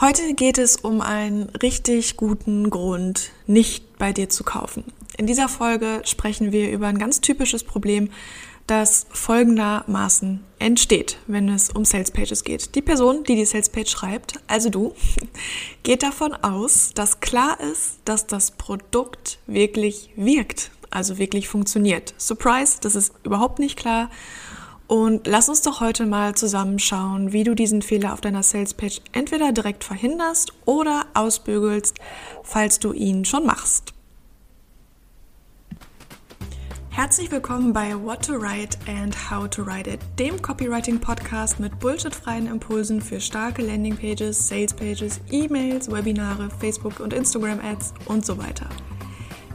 Heute geht es um einen richtig guten Grund, nicht bei dir zu kaufen. In dieser Folge sprechen wir über ein ganz typisches Problem, das folgendermaßen entsteht, wenn es um Sales Pages geht. Die Person, die die Sales Page schreibt, also du, geht davon aus, dass klar ist, dass das Produkt wirklich wirkt, also wirklich funktioniert. Surprise, das ist überhaupt nicht klar. Und lass uns doch heute mal zusammenschauen, wie du diesen Fehler auf deiner Salespage entweder direkt verhinderst oder ausbügelst, falls du ihn schon machst. Herzlich willkommen bei What to Write and How to Write It, dem Copywriting-Podcast mit bullshitfreien Impulsen für starke Landingpages, Salespages, E-Mails, Webinare, Facebook- und Instagram-Ads und so weiter.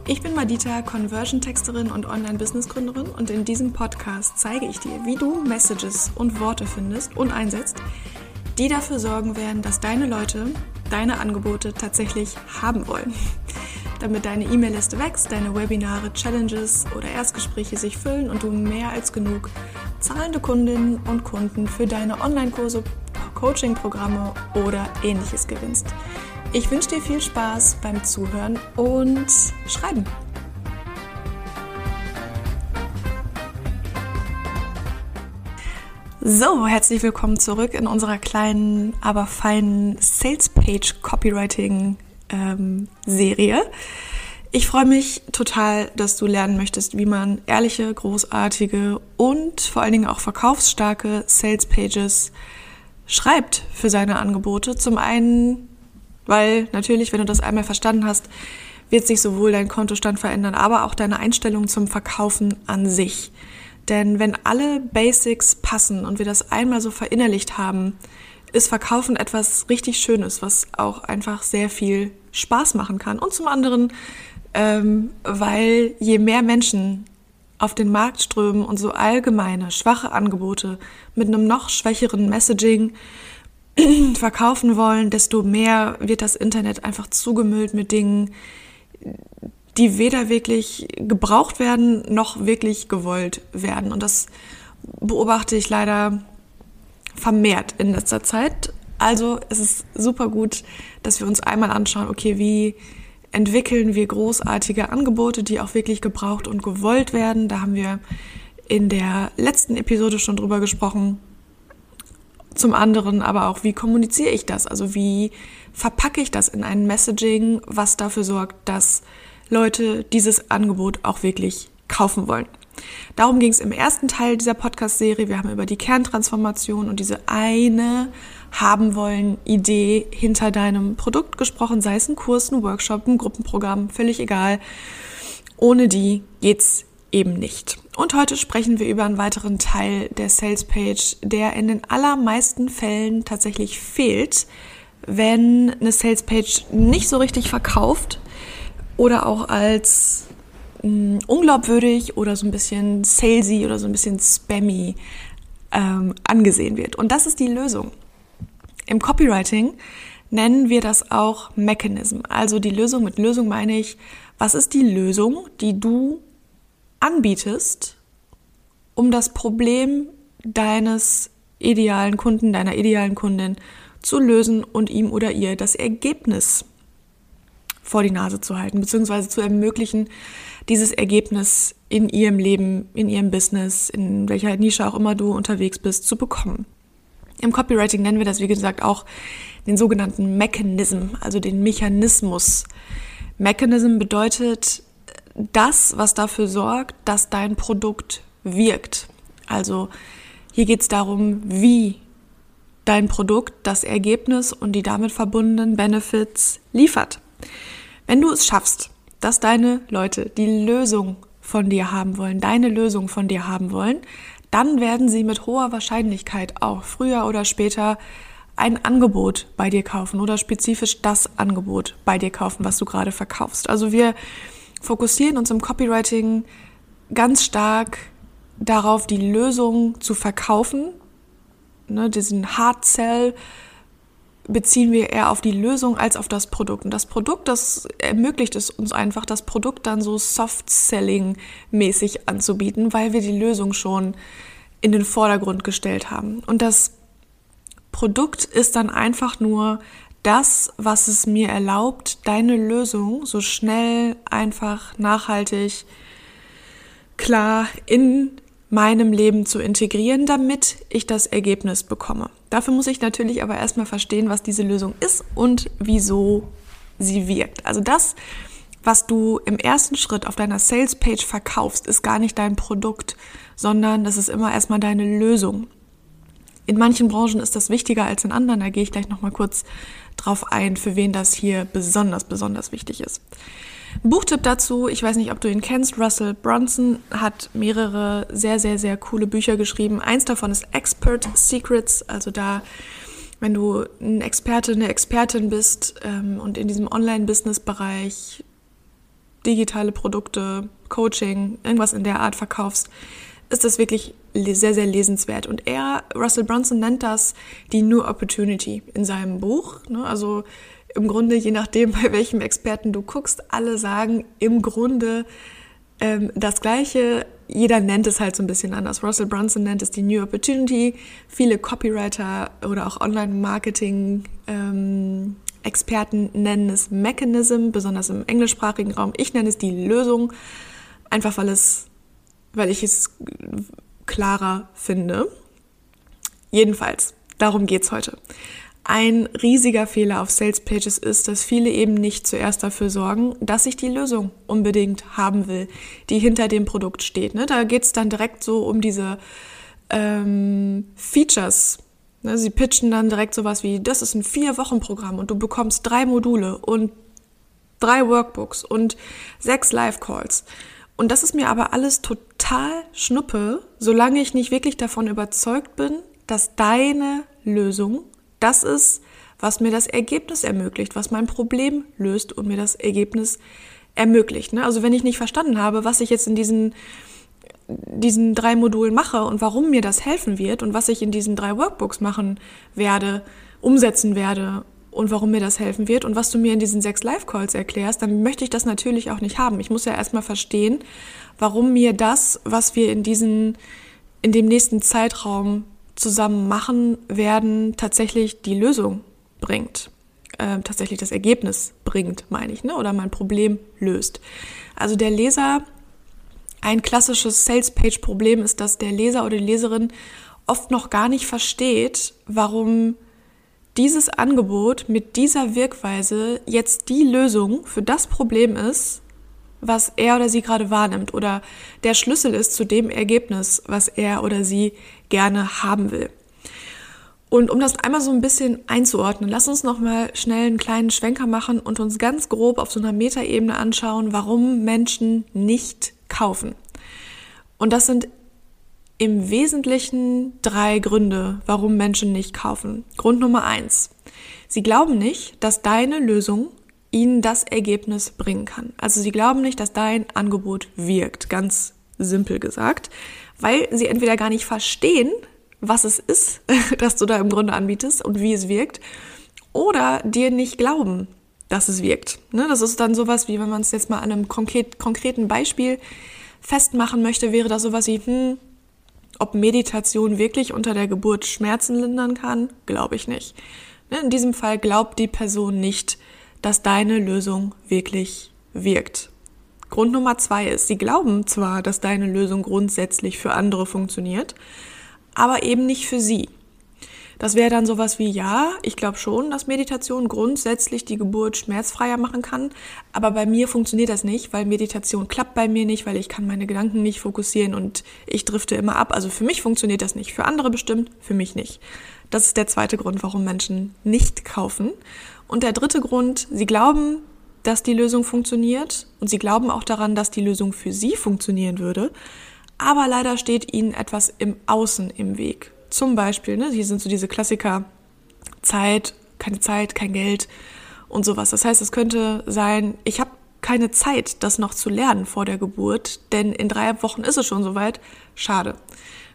Ich bin Madita, Conversion-Texterin und Online-Business-Gründerin und in diesem Podcast zeige ich dir, wie du Messages und Worte findest und einsetzt, die dafür sorgen werden, dass deine Leute deine Angebote tatsächlich haben wollen. Damit deine E-Mail-Liste wächst, deine Webinare, Challenges oder Erstgespräche sich füllen und du mehr als genug zahlende Kundinnen und Kunden für deine Online-Kurse, Coaching-Programme oder ähnliches gewinnst. Ich wünsche dir viel Spaß beim Zuhören und Schreiben. So, herzlich willkommen zurück in unserer kleinen, aber feinen Sales Page Copywriting ähm, Serie. Ich freue mich total, dass du lernen möchtest, wie man ehrliche, großartige und vor allen Dingen auch verkaufsstarke Sales Pages schreibt für seine Angebote. Zum einen weil natürlich, wenn du das einmal verstanden hast, wird sich sowohl dein Kontostand verändern, aber auch deine Einstellung zum Verkaufen an sich. Denn wenn alle Basics passen und wir das einmal so verinnerlicht haben, ist Verkaufen etwas richtig Schönes, was auch einfach sehr viel Spaß machen kann. Und zum anderen, ähm, weil je mehr Menschen auf den Markt strömen und so allgemeine, schwache Angebote mit einem noch schwächeren Messaging, verkaufen wollen, desto mehr wird das Internet einfach zugemüllt mit Dingen, die weder wirklich gebraucht werden noch wirklich gewollt werden. Und das beobachte ich leider vermehrt in letzter Zeit. Also es ist super gut, dass wir uns einmal anschauen, okay, wie entwickeln wir großartige Angebote, die auch wirklich gebraucht und gewollt werden. Da haben wir in der letzten Episode schon drüber gesprochen. Zum anderen aber auch, wie kommuniziere ich das? Also wie verpacke ich das in ein Messaging, was dafür sorgt, dass Leute dieses Angebot auch wirklich kaufen wollen. Darum ging es im ersten Teil dieser Podcast-Serie. Wir haben über die Kerntransformation und diese eine haben wollen Idee hinter deinem Produkt gesprochen, sei es ein Kurs, ein Workshop, ein Gruppenprogramm, völlig egal. Ohne die geht's eben nicht. Und heute sprechen wir über einen weiteren Teil der Sales Page, der in den allermeisten Fällen tatsächlich fehlt, wenn eine Sales Page nicht so richtig verkauft oder auch als mh, hm, unglaubwürdig oder so ein bisschen salesy oder so ein bisschen spammy ähm, angesehen wird. Und das ist die Lösung. Im Copywriting nennen wir das auch Mechanism. Also die Lösung, mit Lösung meine ich, was ist die Lösung, die du anbietest, um das Problem deines idealen Kunden, deiner idealen Kundin zu lösen und ihm oder ihr das Ergebnis vor die Nase zu halten, beziehungsweise zu ermöglichen, dieses Ergebnis in ihrem Leben, in ihrem Business, in welcher Nische auch immer du unterwegs bist, zu bekommen. Im Copywriting nennen wir das, wie gesagt, auch den sogenannten Mechanism, also den Mechanismus. Mechanism bedeutet das, was dafür sorgt, dass dein Produkt wirkt. Also hier geht es darum, wie dein Produkt das Ergebnis und die damit verbundenen Benefits liefert. Wenn du es schaffst, dass deine Leute die Lösung von dir haben wollen, deine Lösung von dir haben wollen, dann werden sie mit hoher Wahrscheinlichkeit auch früher oder später ein Angebot bei dir kaufen oder spezifisch das Angebot bei dir kaufen, was du gerade verkaufst. Also wir fokussieren uns im Copywriting ganz stark darauf, die Lösung zu verkaufen. Ne, diesen Hard Sell beziehen wir eher auf die Lösung als auf das Produkt. Und das Produkt, das ermöglicht es uns einfach, das Produkt dann so Soft-Selling-mäßig anzubieten, weil wir die Lösung schon in den Vordergrund gestellt haben. Und das Produkt ist dann einfach nur das, was es mir erlaubt, deine Lösung so schnell, einfach, nachhaltig, klar in meinem Leben zu integrieren, damit ich das Ergebnis bekomme. Dafür muss ich natürlich aber erstmal verstehen, was diese Lösung ist und wieso sie wirkt. Also das, was du im ersten Schritt auf deiner Sales-Page verkaufst, ist gar nicht dein Produkt, sondern das ist immer erstmal deine Lösung. In manchen Branchen ist das wichtiger als in anderen, da gehe ich gleich nochmal kurz drauf ein, für wen das hier besonders, besonders wichtig ist. Buchtipp dazu, ich weiß nicht, ob du ihn kennst, Russell Brunson hat mehrere sehr, sehr, sehr coole Bücher geschrieben. Eins davon ist Expert Secrets, also da, wenn du ein Experte, eine Expertin bist ähm, und in diesem Online-Business-Bereich digitale Produkte, Coaching, irgendwas in der Art verkaufst, ist das wirklich sehr, sehr lesenswert. Und er, Russell Brunson, nennt das die New Opportunity in seinem Buch. Ne? Also im Grunde, je nachdem, bei welchem Experten du guckst, alle sagen im Grunde ähm, das Gleiche. Jeder nennt es halt so ein bisschen anders. Russell Brunson nennt es die New Opportunity. Viele Copywriter oder auch Online-Marketing ähm, Experten nennen es Mechanism, besonders im englischsprachigen Raum. Ich nenne es die Lösung, einfach weil es, weil ich es klarer finde. Jedenfalls, darum geht's heute. Ein riesiger Fehler auf Sales Pages ist, dass viele eben nicht zuerst dafür sorgen, dass ich die Lösung unbedingt haben will, die hinter dem Produkt steht. Ne? Da geht's dann direkt so um diese ähm, Features. Ne? Sie pitchen dann direkt sowas wie, das ist ein Vier-Wochen-Programm und du bekommst drei Module und drei Workbooks und sechs Live-Calls. Und das ist mir aber alles total schnuppe, solange ich nicht wirklich davon überzeugt bin, dass deine Lösung das ist, was mir das Ergebnis ermöglicht, was mein Problem löst und mir das Ergebnis ermöglicht. Ne? Also wenn ich nicht verstanden habe, was ich jetzt in diesen, diesen drei Modulen mache und warum mir das helfen wird und was ich in diesen drei Workbooks machen werde, umsetzen werde und warum mir das helfen wird und was du mir in diesen sechs Live-Calls erklärst, dann möchte ich das natürlich auch nicht haben. Ich muss ja erstmal verstehen, warum mir das, was wir in diesen, in dem nächsten Zeitraum zusammen machen werden, tatsächlich die Lösung bringt. Äh, tatsächlich das Ergebnis bringt, meine ich, ne? oder mein Problem löst. Also der Leser, ein klassisches Sales-Page-Problem ist, dass der Leser oder die Leserin oft noch gar nicht versteht, warum dieses Angebot mit dieser Wirkweise jetzt die Lösung für das Problem ist, was er oder sie gerade wahrnimmt oder der Schlüssel ist zu dem Ergebnis, was er oder sie gerne haben will. Und um das einmal so ein bisschen einzuordnen, lass uns noch mal schnell einen kleinen Schwenker machen und uns ganz grob auf so einer Metaebene anschauen, warum Menschen nicht kaufen. Und das sind im Wesentlichen drei Gründe, warum Menschen nicht kaufen. Grund Nummer eins. Sie glauben nicht, dass deine Lösung ihnen das Ergebnis bringen kann. Also sie glauben nicht, dass dein Angebot wirkt, ganz simpel gesagt, weil sie entweder gar nicht verstehen, was es ist, das du da im Grunde anbietest und wie es wirkt, oder dir nicht glauben, dass es wirkt. Ne, das ist dann sowas wie, wenn man es jetzt mal an einem konkreten Beispiel festmachen möchte, wäre das sowas wie, hm, ob Meditation wirklich unter der Geburt Schmerzen lindern kann, glaube ich nicht. Ne, in diesem Fall glaubt die Person nicht, dass deine Lösung wirklich wirkt. Grund Nummer zwei ist, sie glauben zwar, dass deine Lösung grundsätzlich für andere funktioniert, aber eben nicht für sie. Das wäre dann sowas wie, ja, ich glaube schon, dass Meditation grundsätzlich die Geburt schmerzfreier machen kann, aber bei mir funktioniert das nicht, weil Meditation klappt bei mir nicht, weil ich kann meine Gedanken nicht fokussieren und ich drifte immer ab. Also für mich funktioniert das nicht, für andere bestimmt, für mich nicht. Das ist der zweite Grund, warum Menschen nicht kaufen. Und der dritte Grund, sie glauben, dass die Lösung funktioniert und sie glauben auch daran, dass die Lösung für sie funktionieren würde. Aber leider steht ihnen etwas im Außen im Weg. Zum Beispiel, ne, hier sind so diese Klassiker, Zeit, keine Zeit, kein Geld und sowas. Das heißt, es könnte sein, ich habe keine Zeit, das noch zu lernen vor der Geburt, denn in drei Wochen ist es schon soweit. Schade.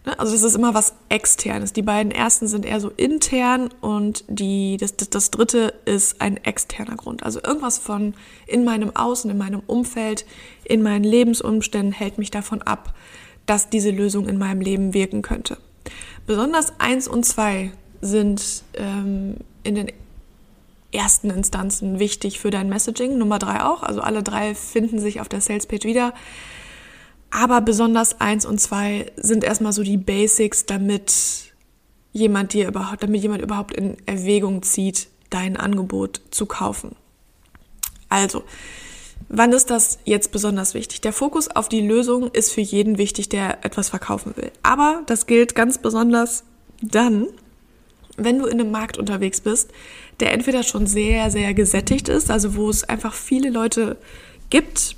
Ne? Also das ist immer was Externes. Die beiden ersten sind eher so intern und die, das, das, das dritte ist ein externer Grund. Also irgendwas von in meinem Außen, in meinem Umfeld, in meinen Lebensumständen hält mich davon ab, dass diese Lösung in meinem Leben wirken könnte. Besonders eins und zwei sind ähm, in den ersten Instanzen wichtig für dein Messaging. Nummer drei auch. Also alle drei finden sich auf der Salespage wieder. Aber besonders eins und zwei sind erstmal so die Basics, damit jemand dir überhaupt, damit jemand überhaupt in Erwägung zieht, dein Angebot zu kaufen. Also, wann ist das jetzt besonders wichtig? Der Fokus auf die Lösung ist für jeden wichtig, der etwas verkaufen will. Aber das gilt ganz besonders dann, wenn du in einem Markt unterwegs bist, der entweder schon sehr, sehr gesättigt ist, also wo es einfach viele Leute gibt,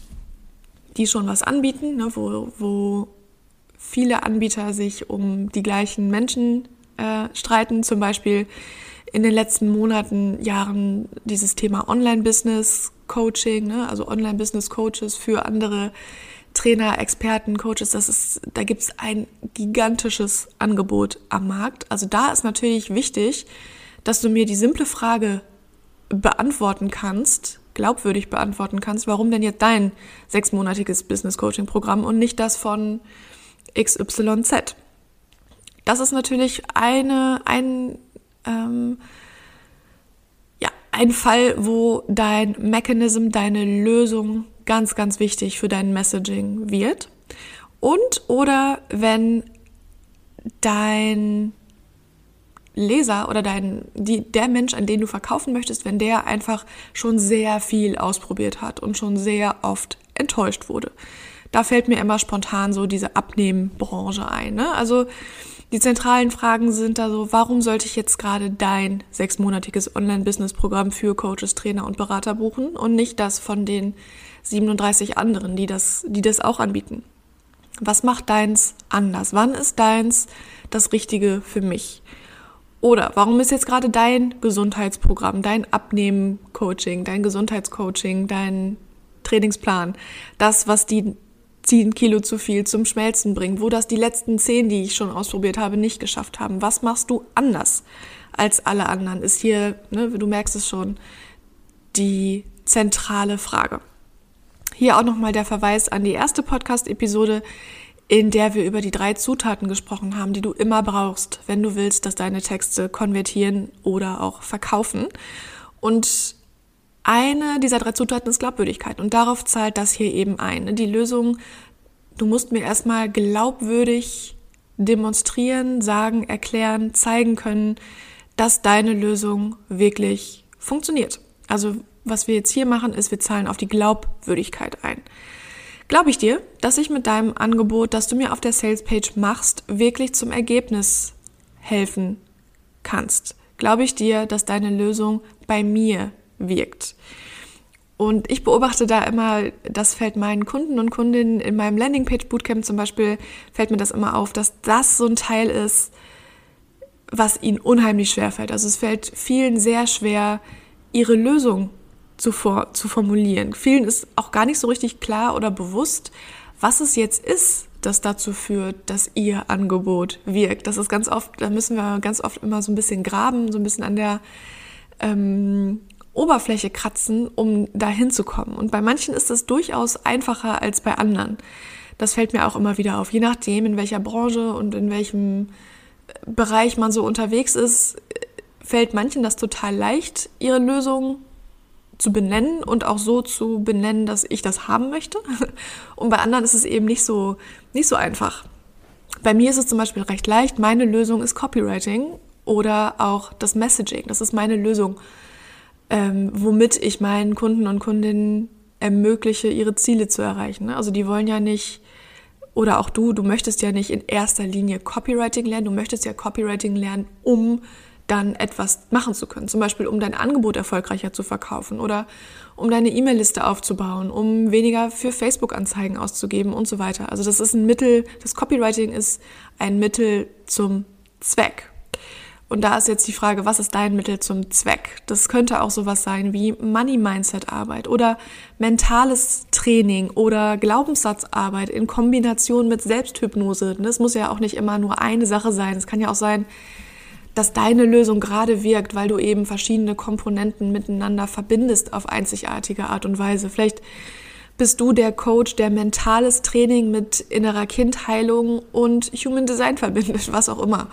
die schon was anbieten, ne, wo, wo viele Anbieter sich um die gleichen Menschen äh, streiten, zum Beispiel in den letzten Monaten, Jahren dieses Thema Online-Business-Coaching, ne, also Online-Business-Coaches für andere Trainer, Experten, Coaches, das ist, da gibt es ein gigantisches Angebot am Markt. Also da ist natürlich wichtig, dass du mir die simple Frage beantworten kannst, glaubwürdig beantworten kannst, warum denn jetzt dein sechsmonatiges Business Coaching Programm und nicht das von XYZ. Das ist natürlich eine, ein, ähm, ja, ein Fall, wo dein Mechanism, deine Lösung ganz, ganz wichtig für dein Messaging wird. Und oder wenn dein Leser oder dein, die, der Mensch, an den du verkaufen möchtest, wenn der einfach schon sehr viel ausprobiert hat und schon sehr oft enttäuscht wurde. Da fällt mir immer spontan so diese Abnehmbranche ein. Ne? Also die zentralen Fragen sind da so, warum sollte ich jetzt gerade dein sechsmonatiges Online-Business-Programm für Coaches, Trainer und Berater buchen und nicht das von den 37 anderen, die das, die das auch anbieten. Was macht deins anders? Wann ist deins das Richtige für mich? Oder warum ist jetzt gerade dein Gesundheitsprogramm, dein Abnehmen-Coaching, dein Gesundheitscoaching, dein Trainingsplan, das, was die 10 Kilo zu viel zum Schmelzen bringt, wo das die letzten 10, die ich schon ausprobiert habe, nicht geschafft haben? Was machst du anders als alle anderen? Ist hier, ne, du merkst es schon, die zentrale Frage. Hier auch nochmal der Verweis an die erste Podcast-Episode, in der wir über die drei Zutaten gesprochen haben, die du immer brauchst, wenn du willst, dass deine Texte konvertieren oder auch verkaufen. Und eine dieser drei Zutaten ist Glaubwürdigkeit. Und darauf zahlt das hier eben ein. Die Lösung, du musst mir erstmal glaubwürdig demonstrieren, sagen, erklären, zeigen können, dass deine Lösung wirklich funktioniert. Also was wir jetzt hier machen, ist, wir zahlen auf die Glaubwürdigkeit ein. Glaube ich dir, dass ich mit deinem Angebot, das du mir auf der Salespage machst, wirklich zum Ergebnis helfen kannst? Glaube ich dir, dass deine Lösung bei mir wirkt? Und ich beobachte da immer, das fällt meinen Kunden und Kundinnen in meinem Landingpage Bootcamp zum Beispiel, fällt mir das immer auf, dass das so ein Teil ist, was ihnen unheimlich schwer fällt. Also es fällt vielen sehr schwer, ihre Lösung zu, for zu formulieren. Vielen ist auch gar nicht so richtig klar oder bewusst, was es jetzt ist, das dazu führt, dass ihr Angebot wirkt. Das ist ganz oft, da müssen wir ganz oft immer so ein bisschen graben, so ein bisschen an der ähm, Oberfläche kratzen, um da hinzukommen. Und bei manchen ist das durchaus einfacher als bei anderen. Das fällt mir auch immer wieder auf. Je nachdem, in welcher Branche und in welchem Bereich man so unterwegs ist, fällt manchen das total leicht, ihre Lösung zu benennen und auch so zu benennen, dass ich das haben möchte. Und bei anderen ist es eben nicht so, nicht so einfach. Bei mir ist es zum Beispiel recht leicht. Meine Lösung ist Copywriting oder auch das Messaging. Das ist meine Lösung, ähm, womit ich meinen Kunden und Kundinnen ermögliche, ihre Ziele zu erreichen. Also die wollen ja nicht, oder auch du, du möchtest ja nicht in erster Linie Copywriting lernen, du möchtest ja Copywriting lernen, um dann etwas machen zu können. Zum Beispiel, um dein Angebot erfolgreicher zu verkaufen oder um deine E-Mail-Liste aufzubauen, um weniger für Facebook-Anzeigen auszugeben und so weiter. Also das ist ein Mittel, das Copywriting ist ein Mittel zum Zweck. Und da ist jetzt die Frage, was ist dein Mittel zum Zweck? Das könnte auch sowas sein wie Money-Mindset-Arbeit oder mentales Training oder Glaubenssatzarbeit in Kombination mit Selbsthypnose. Das muss ja auch nicht immer nur eine Sache sein. Es kann ja auch sein, dass deine Lösung gerade wirkt, weil du eben verschiedene Komponenten miteinander verbindest auf einzigartige Art und Weise. Vielleicht bist du der Coach, der mentales Training mit innerer Kindheilung und Human Design verbindet, was auch immer.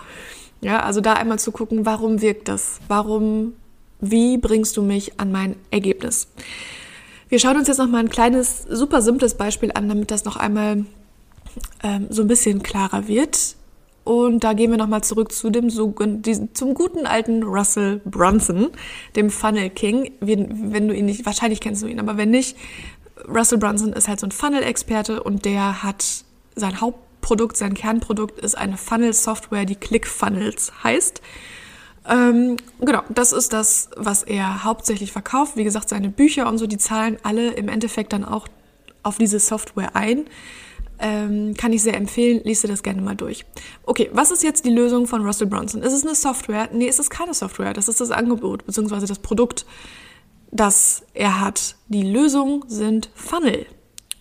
Ja, also da einmal zu gucken, warum wirkt das? Warum Wie bringst du mich an mein Ergebnis? Wir schauen uns jetzt noch mal ein kleines, super simples Beispiel an, damit das noch einmal ähm, so ein bisschen klarer wird. Und da gehen wir nochmal zurück zu dem zum guten alten Russell Brunson, dem Funnel King. Wenn du ihn nicht, wahrscheinlich kennst du ihn, aber wenn nicht, Russell Brunson ist halt so ein Funnel-Experte und der hat sein Hauptprodukt, sein Kernprodukt ist eine Funnel-Software, die ClickFunnels heißt. Ähm, genau, das ist das, was er hauptsächlich verkauft. Wie gesagt, seine Bücher und so, die zahlen alle im Endeffekt dann auch auf diese Software ein. Ähm, kann ich sehr empfehlen, liest dir das gerne mal durch. Okay, was ist jetzt die Lösung von Russell Brunson? Ist es eine Software? Nee, ist es keine Software. Das ist das Angebot bzw. das Produkt, das er hat. Die Lösung sind Funnel.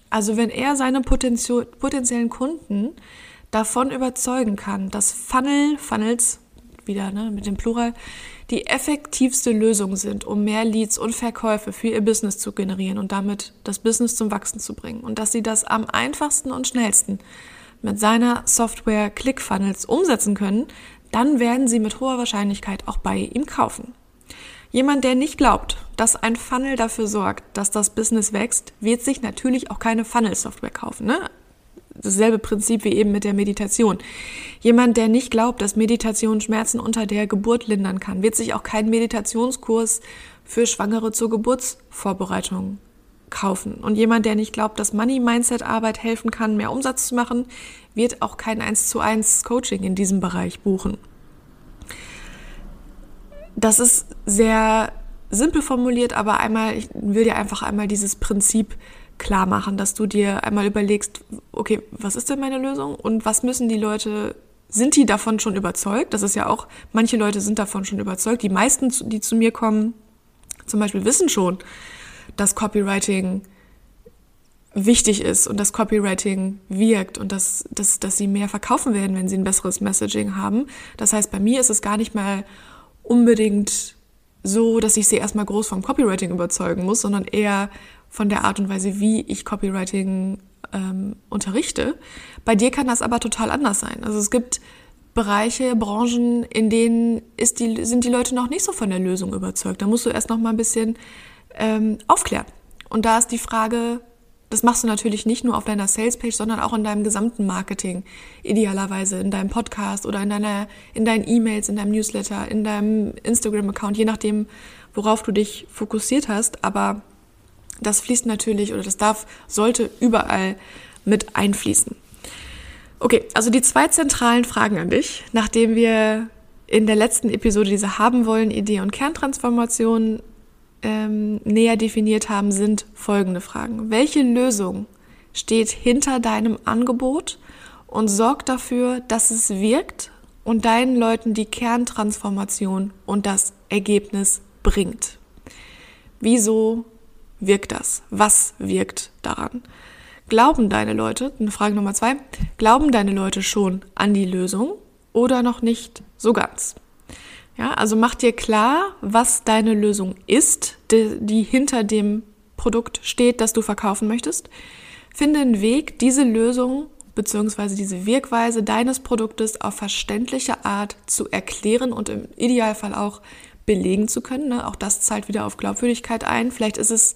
Also wenn er seine potenziellen Kunden davon überzeugen kann, dass Funnel, Funnels, wieder ne, mit dem Plural, die effektivste Lösung sind, um mehr Leads und Verkäufe für ihr Business zu generieren und damit das Business zum Wachsen zu bringen. Und dass sie das am einfachsten und schnellsten mit seiner Software ClickFunnels umsetzen können, dann werden sie mit hoher Wahrscheinlichkeit auch bei ihm kaufen. Jemand, der nicht glaubt, dass ein Funnel dafür sorgt, dass das Business wächst, wird sich natürlich auch keine Funnel-Software kaufen. Ne? dasselbe Prinzip wie eben mit der Meditation. Jemand, der nicht glaubt, dass Meditation Schmerzen unter der Geburt lindern kann, wird sich auch keinen Meditationskurs für Schwangere zur Geburtsvorbereitung kaufen. Und jemand, der nicht glaubt, dass Money Mindset Arbeit helfen kann, mehr Umsatz zu machen, wird auch kein 1 zu 1 Coaching in diesem Bereich buchen. Das ist sehr simpel formuliert, aber einmal, ich will dir einfach einmal dieses Prinzip klar machen, dass du dir einmal überlegst, okay, was ist denn meine Lösung und was müssen die Leute, sind die davon schon überzeugt? Das ist ja auch, manche Leute sind davon schon überzeugt. Die meisten, die zu mir kommen, zum Beispiel wissen schon, dass Copywriting wichtig ist und dass Copywriting wirkt und dass, dass, dass sie mehr verkaufen werden, wenn sie ein besseres Messaging haben. Das heißt, bei mir ist es gar nicht mal unbedingt so, dass ich sie erstmal groß vom Copywriting überzeugen muss, sondern eher von der Art und Weise, wie ich Copywriting ähm, unterrichte. Bei dir kann das aber total anders sein. Also es gibt Bereiche, Branchen, in denen ist die, sind die Leute noch nicht so von der Lösung überzeugt. Da musst du erst noch mal ein bisschen ähm, aufklären. Und da ist die Frage, das machst du natürlich nicht nur auf deiner Salespage, sondern auch in deinem gesamten Marketing. Idealerweise in deinem Podcast oder in deiner, in deinen E-Mails, in deinem Newsletter, in deinem Instagram-Account, je nachdem, worauf du dich fokussiert hast. Aber das fließt natürlich oder das darf, sollte überall mit einfließen. Okay, also die zwei zentralen Fragen an dich, nachdem wir in der letzten Episode diese haben wollen Idee und Kerntransformation ähm, näher definiert haben, sind folgende Fragen. Welche Lösung steht hinter deinem Angebot und sorgt dafür, dass es wirkt und deinen Leuten die Kerntransformation und das Ergebnis bringt? Wieso wirkt das? Was wirkt daran? Glauben deine Leute, Frage Nummer zwei, glauben deine Leute schon an die Lösung oder noch nicht so ganz? Ja, also mach dir klar, was deine Lösung ist, die, die hinter dem Produkt steht, das du verkaufen möchtest. Finde einen Weg, diese Lösung bzw. diese Wirkweise deines Produktes auf verständliche Art zu erklären und im Idealfall auch belegen zu können. Ne? Auch das zahlt wieder auf Glaubwürdigkeit ein. Vielleicht ist es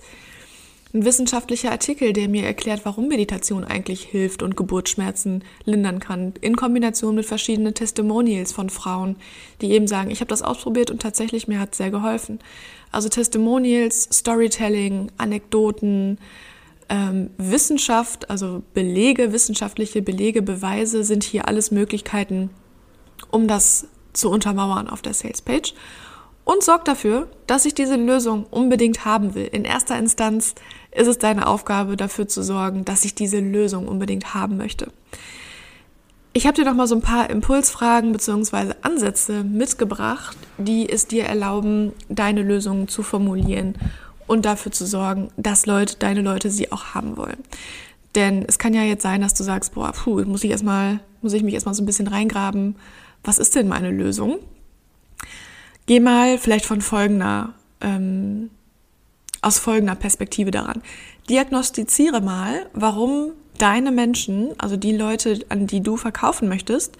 ein wissenschaftlicher Artikel, der mir erklärt, warum Meditation eigentlich hilft und Geburtsschmerzen lindern kann, in Kombination mit verschiedenen Testimonials von Frauen, die eben sagen, ich habe das ausprobiert und tatsächlich mir hat es sehr geholfen. Also Testimonials, Storytelling, Anekdoten, ähm, Wissenschaft, also Belege, wissenschaftliche Belege, Beweise sind hier alles Möglichkeiten, um das zu untermauern auf der Salespage und sorg dafür, dass ich diese Lösung unbedingt haben will. In erster Instanz ist es deine Aufgabe, dafür zu sorgen, dass ich diese Lösung unbedingt haben möchte. Ich habe dir noch mal so ein paar Impulsfragen bzw. Ansätze mitgebracht, die es dir erlauben, deine Lösungen zu formulieren und dafür zu sorgen, dass Leute, deine Leute sie auch haben wollen. Denn es kann ja jetzt sein, dass du sagst, boah, puh, muss ich erstmal, muss ich mich erstmal so ein bisschen reingraben. Was ist denn meine Lösung? Geh mal vielleicht von folgender, ähm, aus folgender Perspektive daran. Diagnostiziere mal, warum deine Menschen, also die Leute, an die du verkaufen möchtest,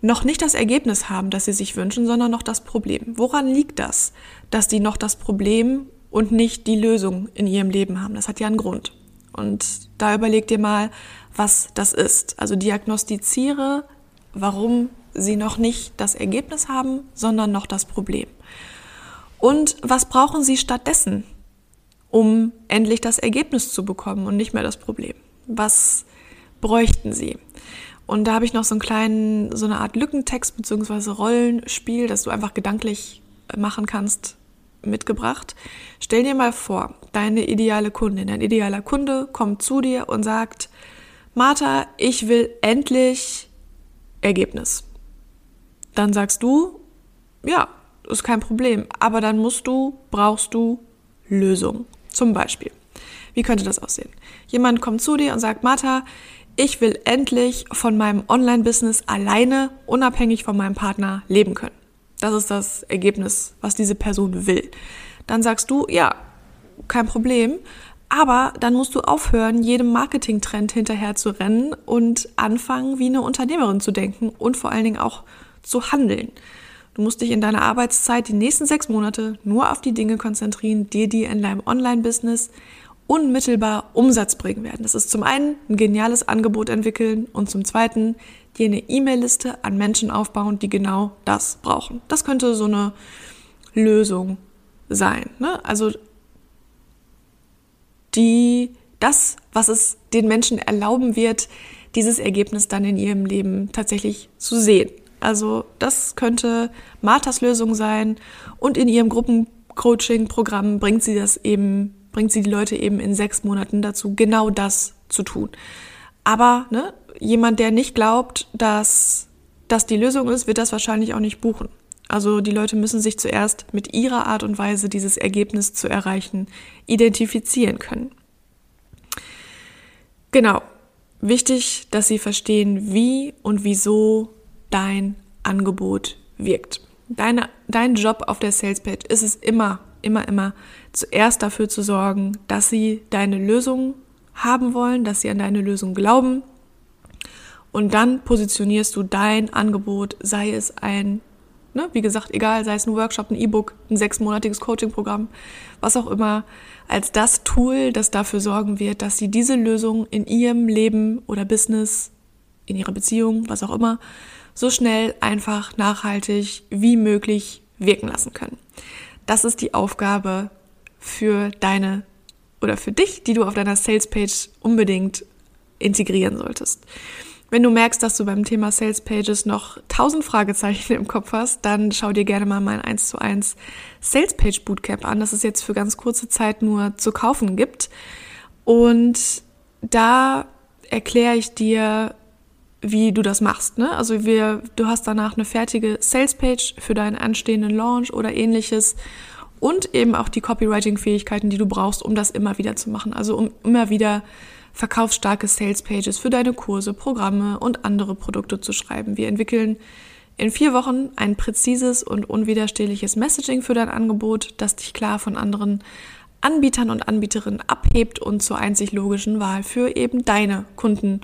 noch nicht das Ergebnis haben, das sie sich wünschen, sondern noch das Problem. Woran liegt das, dass die noch das Problem und nicht die Lösung in ihrem Leben haben? Das hat ja einen Grund. Und da überleg dir mal, was das ist. Also diagnostiziere, warum sie noch nicht das Ergebnis haben, sondern noch das Problem. Und was brauchen sie stattdessen, um endlich das Ergebnis zu bekommen und nicht mehr das Problem? Was bräuchten sie? Und da habe ich noch so einen kleinen, so eine Art Lückentext bzw. Rollenspiel, das du einfach gedanklich machen kannst, mitgebracht. Stell dir mal vor, deine ideale Kundin, dein idealer Kunde kommt zu dir und sagt, Martha, ich will endlich Ergebnis. Dann sagst du, ja, ist kein Problem, aber dann musst du, brauchst du Lösung. Zum Beispiel. Wie könnte das aussehen? Jemand kommt zu dir und sagt, Martha, ich will endlich von meinem Online-Business alleine, unabhängig von meinem Partner, leben können. Das ist das Ergebnis, was diese Person will. Dann sagst du, ja, kein Problem, aber dann musst du aufhören, jedem Marketingtrend hinterher zu rennen und anfangen, wie eine Unternehmerin zu denken und vor allen Dingen auch zu handeln. Du musst dich in deiner Arbeitszeit die nächsten sechs Monate nur auf die Dinge konzentrieren, die dir in deinem Online-Business unmittelbar Umsatz bringen werden. Das ist zum einen ein geniales Angebot entwickeln und zum zweiten dir eine E-Mail-Liste an Menschen aufbauen, die genau das brauchen. Das könnte so eine Lösung sein. Ne? Also die, das, was es den Menschen erlauben wird, dieses Ergebnis dann in ihrem Leben tatsächlich zu sehen. Also das könnte Marthas Lösung sein und in ihrem Gruppencoaching-Programm bringt sie das eben bringt sie die Leute eben in sechs Monaten dazu, genau das zu tun. Aber ne, jemand, der nicht glaubt, dass das die Lösung ist, wird das wahrscheinlich auch nicht buchen. Also die Leute müssen sich zuerst mit ihrer Art und Weise, dieses Ergebnis zu erreichen, identifizieren können. Genau. Wichtig, dass sie verstehen, wie und wieso dein Angebot wirkt. Deine, dein Job auf der Salespage ist es immer, immer, immer zuerst dafür zu sorgen, dass sie deine Lösung haben wollen, dass sie an deine Lösung glauben. Und dann positionierst du dein Angebot, sei es ein, ne, wie gesagt, egal, sei es ein Workshop, ein E-Book, ein sechsmonatiges Coaching-Programm, was auch immer, als das Tool, das dafür sorgen wird, dass sie diese Lösung in ihrem Leben oder Business, in ihrer Beziehung, was auch immer, so schnell, einfach, nachhaltig wie möglich wirken lassen können. Das ist die Aufgabe für deine oder für dich, die du auf deiner Salespage unbedingt integrieren solltest. Wenn du merkst, dass du beim Thema Sales Pages noch tausend Fragezeichen im Kopf hast, dann schau dir gerne mal mein 1 zu 1 Sales Page Bootcamp an, das es jetzt für ganz kurze Zeit nur zu kaufen gibt. Und da erkläre ich dir, wie du das machst. Ne? Also wir, du hast danach eine fertige Sales Page für deinen anstehenden Launch oder ähnliches und eben auch die Copywriting-Fähigkeiten, die du brauchst, um das immer wieder zu machen. Also um immer wieder verkaufsstarke Sales-Pages für deine Kurse, Programme und andere Produkte zu schreiben. Wir entwickeln in vier Wochen ein präzises und unwiderstehliches Messaging für dein Angebot, das dich klar von anderen Anbietern und Anbieterinnen abhebt und zur einzig logischen Wahl für eben deine Kunden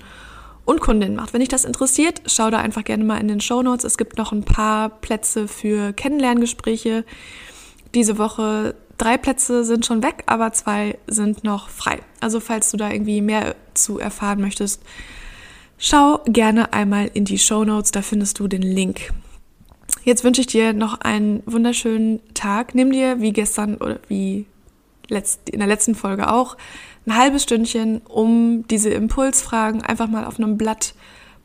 und Kundinnen macht. Wenn dich das interessiert, schau da einfach gerne mal in den Show Notes. Es gibt noch ein paar Plätze für Kennenlerngespräche diese Woche drei Plätze sind schon weg, aber zwei sind noch frei. Also falls du da irgendwie mehr zu erfahren möchtest, schau gerne einmal in die Show Notes, da findest du den Link. Jetzt wünsche ich dir noch einen wunderschönen Tag. Nimm dir wie gestern oder wie in der letzten Folge auch ein halbes Stündchen, um diese Impulsfragen einfach mal auf einem Blatt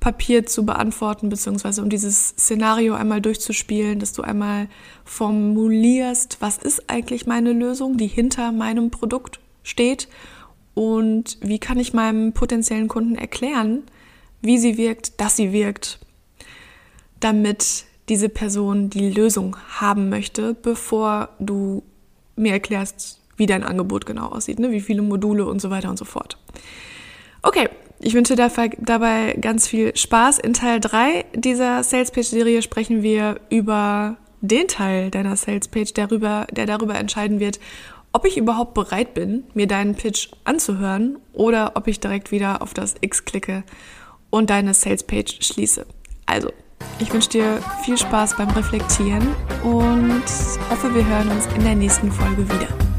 Papier zu beantworten, beziehungsweise um dieses Szenario einmal durchzuspielen, dass du einmal formulierst, was ist eigentlich meine Lösung, die hinter meinem Produkt steht und wie kann ich meinem potenziellen Kunden erklären, wie sie wirkt, dass sie wirkt, damit diese Person die Lösung haben möchte, bevor du mir erklärst, wie dein Angebot genau aussieht, ne? wie viele Module und so weiter und so fort. Okay, ich wünsche dabei ganz viel Spaß. In Teil 3 dieser Sales Page Serie sprechen wir über den Teil deiner Sales Page, darüber, der darüber entscheiden wird, ob ich überhaupt bereit bin, mir deinen Pitch anzuhören oder ob ich direkt wieder auf das X klicke und deine Sales Page schließe. Also, Ich wünsche dir viel Spaß beim Reflektieren und hoffe, wir hören uns in der nächsten Folge wieder.